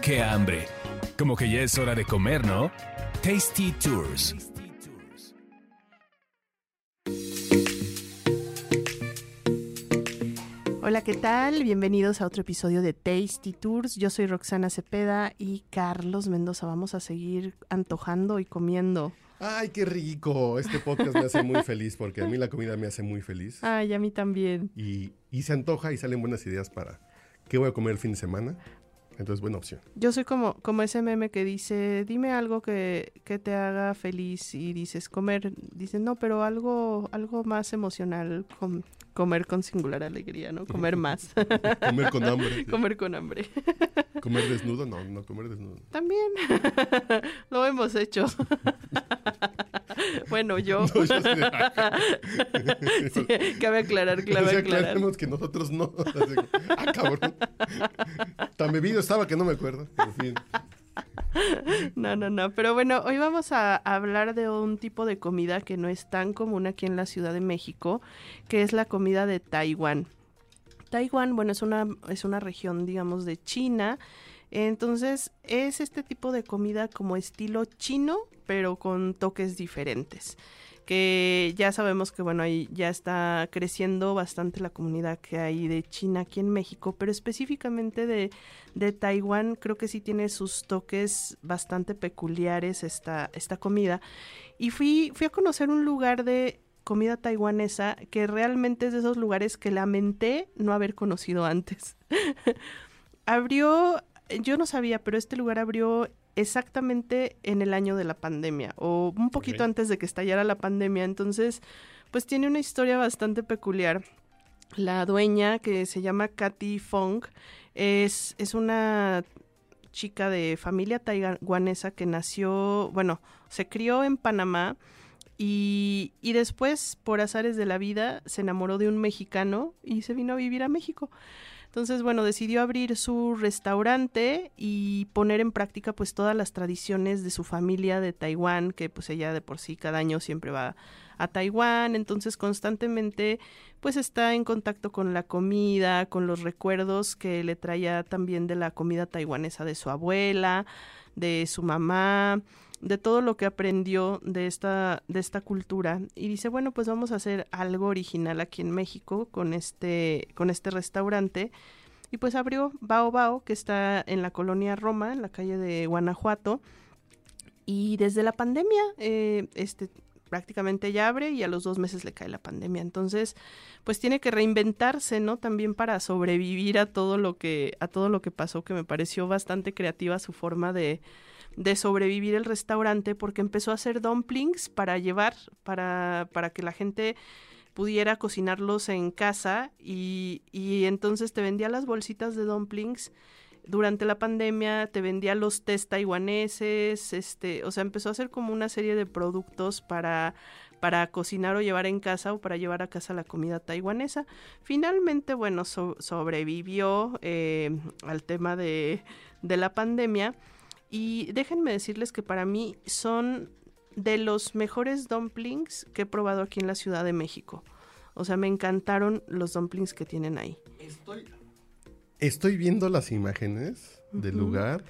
¡Qué hambre! Como que ya es hora de comer, ¿no? Tasty Tours. Hola, ¿qué tal? Bienvenidos a otro episodio de Tasty Tours. Yo soy Roxana Cepeda y Carlos Mendoza. Vamos a seguir antojando y comiendo. Ay, qué rico. Este podcast me hace muy feliz porque a mí la comida me hace muy feliz. Ay, a mí también. Y, y se antoja y salen buenas ideas para qué voy a comer el fin de semana. Entonces, buena opción. Yo soy como, como ese meme que dice, dime algo que, que te haga feliz y dices comer. Dicen, no, pero algo, algo más emocional, com- comer con singular alegría, ¿no? Comer más. Comer con hambre. comer con hambre. Comer desnudo, no, no comer desnudo. También lo hemos hecho. bueno, yo. No, yo sí cabe aclarar, cabe aclarar. aclaremos que nosotros no. Ah, cabrón. Tan bebido estaba que no me acuerdo. En fin. No, no, no. Pero bueno, hoy vamos a hablar de un tipo de comida que no es tan común aquí en la Ciudad de México, que es la comida de Taiwán. Taiwán, bueno, es una, es una región, digamos, de China. Entonces, es este tipo de comida como estilo chino, pero con toques diferentes. Que ya sabemos que, bueno, ahí ya está creciendo bastante la comunidad que hay de China aquí en México, pero específicamente de, de Taiwán, creo que sí tiene sus toques bastante peculiares esta, esta comida. Y fui, fui a conocer un lugar de comida taiwanesa que realmente es de esos lugares que lamenté no haber conocido antes. abrió, yo no sabía, pero este lugar abrió exactamente en el año de la pandemia o un poquito antes de que estallara la pandemia. Entonces, pues tiene una historia bastante peculiar. La dueña, que se llama Katy Fong, es, es una chica de familia taiwanesa que nació, bueno, se crió en Panamá y, y después, por azares de la vida, se enamoró de un mexicano y se vino a vivir a México. Entonces, bueno, decidió abrir su restaurante y poner en práctica pues todas las tradiciones de su familia de Taiwán, que pues ella de por sí cada año siempre va a Taiwán, entonces constantemente pues está en contacto con la comida, con los recuerdos que le traía también de la comida taiwanesa de su abuela, de su mamá, de todo lo que aprendió de esta, de esta cultura. Y dice, bueno, pues vamos a hacer algo original aquí en México con este, con este restaurante. Y pues abrió Bao Bao, que está en la colonia Roma, en la calle de Guanajuato. Y desde la pandemia, eh, este prácticamente ya abre y a los dos meses le cae la pandemia. Entonces, pues tiene que reinventarse, ¿no? También para sobrevivir a todo lo que, a todo lo que pasó, que me pareció bastante creativa su forma de, de sobrevivir el restaurante, porque empezó a hacer dumplings para llevar, para, para que la gente pudiera cocinarlos en casa y, y entonces te vendía las bolsitas de dumplings durante la pandemia te vendía los test taiwaneses, este, o sea, empezó a hacer como una serie de productos para para cocinar o llevar en casa o para llevar a casa la comida taiwanesa. Finalmente, bueno, so- sobrevivió eh, al tema de, de la pandemia y déjenme decirles que para mí son de los mejores dumplings que he probado aquí en la Ciudad de México. O sea, me encantaron los dumplings que tienen ahí. Estoy, estoy viendo las imágenes del lugar.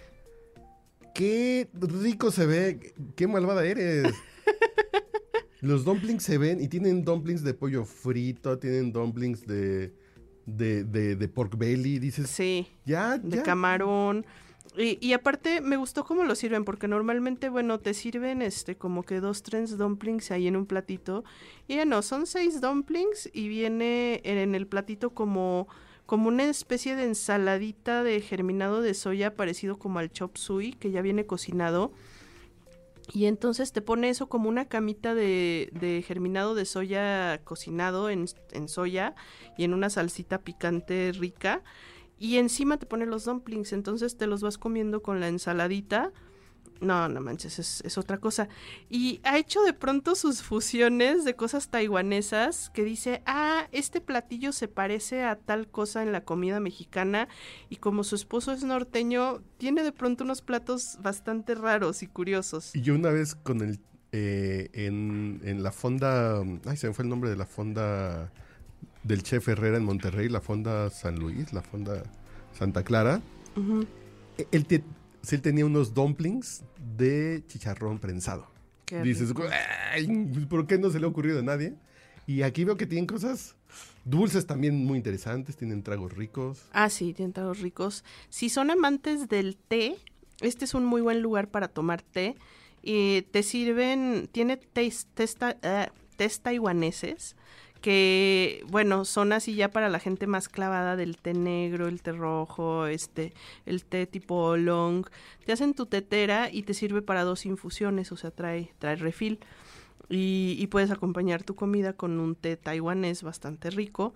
Qué rico se ve. Qué malvada eres. Los dumplings se ven y tienen dumplings de pollo frito, tienen dumplings de, de, de, de pork belly. Dices, Sí. ya, de ya. camarón. Y, aparte me gustó cómo lo sirven, porque normalmente, bueno, te sirven este como que dos, tres dumplings ahí en un platito. Y ya no, son seis dumplings y viene en el platito como, como una especie de ensaladita de germinado de soya parecido como al chop suey, que ya viene cocinado. Y entonces te pone eso como una camita de, de germinado de soya cocinado en, en soya y en una salsita picante rica. Y encima te pone los dumplings, entonces te los vas comiendo con la ensaladita. No, no manches, es, es otra cosa. Y ha hecho de pronto sus fusiones de cosas taiwanesas que dice, ah, este platillo se parece a tal cosa en la comida mexicana y como su esposo es norteño, tiene de pronto unos platos bastante raros y curiosos. Y yo una vez con el... eh, en, en la fonda... Ay, se me fue el nombre de la fonda del chef Herrera en Monterrey, la fonda San Luis, la fonda Santa Clara. Ujú. Él, te- sí, él tenía unos dumplings de chicharrón prensado. Qué Dices. "Ay, ¿por qué no se le ha ocurrido a nadie? Y aquí veo que tienen cosas dulces también muy interesantes, tienen tragos ricos. Ah, sí, tienen tragos ricos. Si son amantes del té, este es un muy buen lugar para tomar té. Y te sirven, tiene tés, tés taiwaneses que, bueno, son así ya para la gente más clavada del té negro, el té rojo, este, el té tipo oolong. Te hacen tu tetera y te sirve para dos infusiones, o sea, trae, trae refil. Y, y puedes acompañar tu comida con un té taiwanés bastante rico.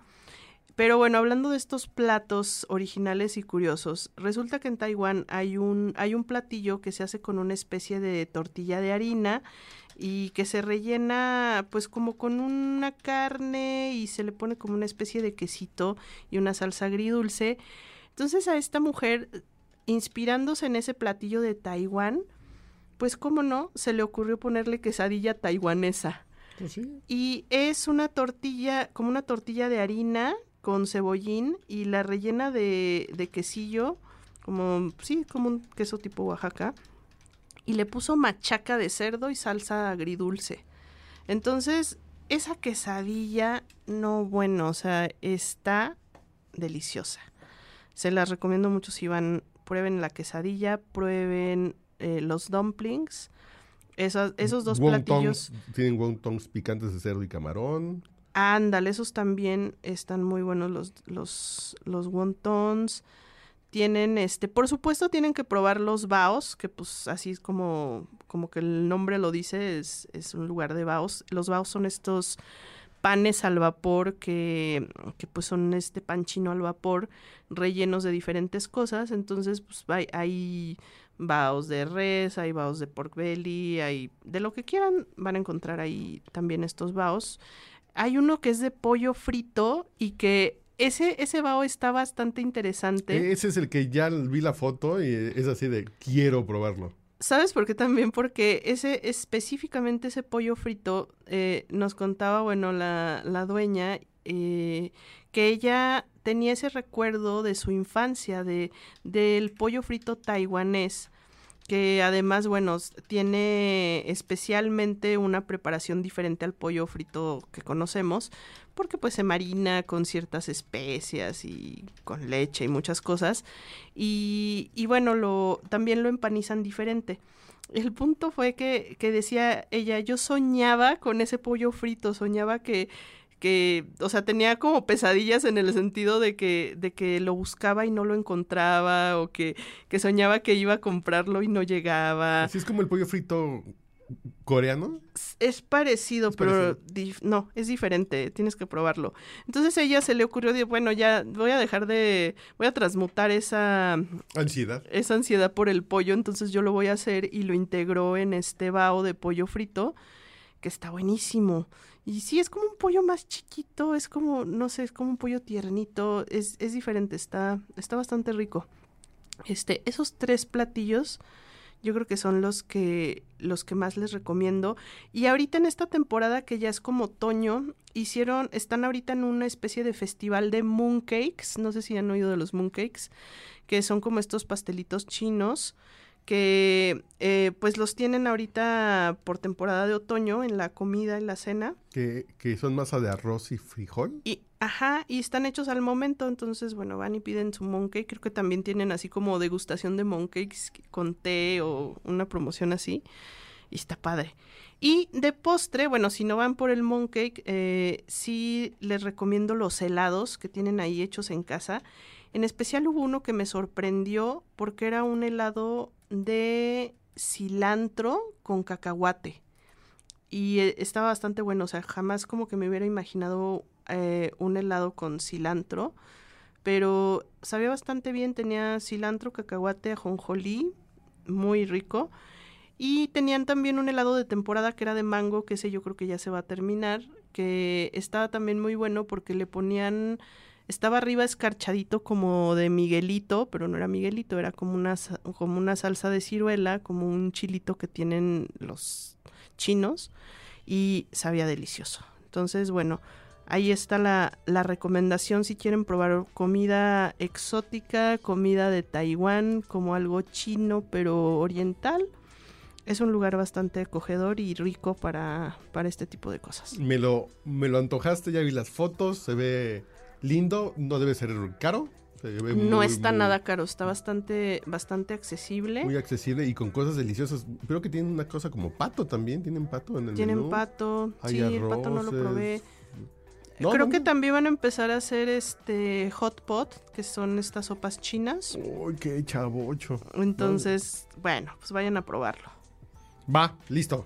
Pero bueno, hablando de estos platos originales y curiosos, resulta que en Taiwán hay un, hay un platillo que se hace con una especie de tortilla de harina y que se rellena pues como con una carne y se le pone como una especie de quesito y una salsa agridulce. Entonces a esta mujer, inspirándose en ese platillo de Taiwán, pues cómo no, se le ocurrió ponerle quesadilla taiwanesa. Pues sí. Y es una tortilla, como una tortilla de harina con cebollín y la rellena de, de quesillo, como, sí, como un queso tipo Oaxaca. Y le puso machaca de cerdo y salsa agridulce. Entonces, esa quesadilla, no bueno, o sea, está deliciosa. Se las recomiendo mucho si van, prueben la quesadilla, prueben eh, los dumplings. Esos, esos dos platillos. Tienen wontons picantes de cerdo y camarón. Ándale, esos también están muy buenos los, los, los wontons. Tienen, este, por supuesto tienen que probar los baos, que pues así es como, como que el nombre lo dice, es, es un lugar de baos. Los baos son estos panes al vapor que, que pues son este pan chino al vapor rellenos de diferentes cosas. Entonces, pues hay, hay baos de res, hay baos de pork belly, hay de lo que quieran, van a encontrar ahí también estos baos. Hay uno que es de pollo frito y que ese, ese bao está bastante interesante. Ese es el que ya vi la foto y es así de quiero probarlo. ¿Sabes por qué también? Porque ese, específicamente ese pollo frito, eh, nos contaba, bueno, la, la dueña, eh, que ella tenía ese recuerdo de su infancia, de, del pollo frito taiwanés, que además, bueno, tiene especialmente una preparación diferente al pollo frito que conocemos, porque pues se marina con ciertas especias y con leche y muchas cosas. Y, y bueno, lo, también lo empanizan diferente. El punto fue que, que decía ella, yo soñaba con ese pollo frito, soñaba que, que, o sea, tenía como pesadillas en el sentido de que, de que lo buscaba y no lo encontraba, o que, que soñaba que iba a comprarlo y no llegaba. Así es como el pollo frito coreano. Es parecido, Es pero no, es diferente, tienes que probarlo. Entonces ella se le ocurrió, de, bueno, ya voy a dejar de, voy a transmutar esa, Ansiedad. esa ansiedad por el pollo, entonces yo lo voy a hacer y lo integró en este bao de pollo frito, que está buenísimo. Y sí, es como un pollo más chiquito, es como, no sé, es como un pollo tiernito, es, es diferente, está, está bastante rico. Este, esos tres platillos yo creo que son los que los que más les recomiendo y ahorita en esta temporada que ya es como otoño hicieron están ahorita en una especie de festival de mooncakes no sé si han oído de los mooncakes que son como estos pastelitos chinos que eh, pues los tienen ahorita por temporada de otoño en la comida en la cena Que, que son masa de arroz y frijol. y, ajá, y están hechos al momento, entonces, bueno, van y piden su mooncake. Creo que también tienen así como degustación de mooncakes con té o una promoción así. Y está padre. Y de postre, bueno, si no van por el mooncake, eh, sí les recomiendo los helados que tienen ahí hechos en casa. En especial hubo uno que me sorprendió porque era un helado de cilantro con cacahuate y eh, estaba bastante bueno, o sea, jamás como que me hubiera imaginado eh, un helado con cilantro, pero sabía bastante bien, tenía cilantro, cacahuate, ajonjolí, muy rico. Y tenían también un helado de temporada que era de mango, que ese yo creo que ya se va a terminar, que estaba también muy bueno porque le ponían, estaba arriba escarchadito como de Miguelito, pero no era Miguelito, era como una, como una salsa de ciruela, como un chilito que tienen los chinos y sabía delicioso. Entonces, bueno, Ahí está la, la recomendación si quieren probar comida exótica, comida de Taiwán, como algo chino pero oriental. Es un lugar bastante acogedor y rico para, para este tipo de cosas. Me lo, me lo antojaste, ya vi las fotos, se ve lindo, no debe ser caro. se ve no muy, está muy- nada caro, está bastante, bastante accesible. Muy accesible y con cosas deliciosas. Creo que tienen una cosa como pato también. ¿Tienen pato en el Tienen menú? pato, Hay sí, el pato no lo probé. No, Creo no, que no. también van a empezar a hacer este hot pot, que son estas sopas chinas. Uy, qué chavocho. Entonces, bueno, pues vayan a probarlo. Va, listo.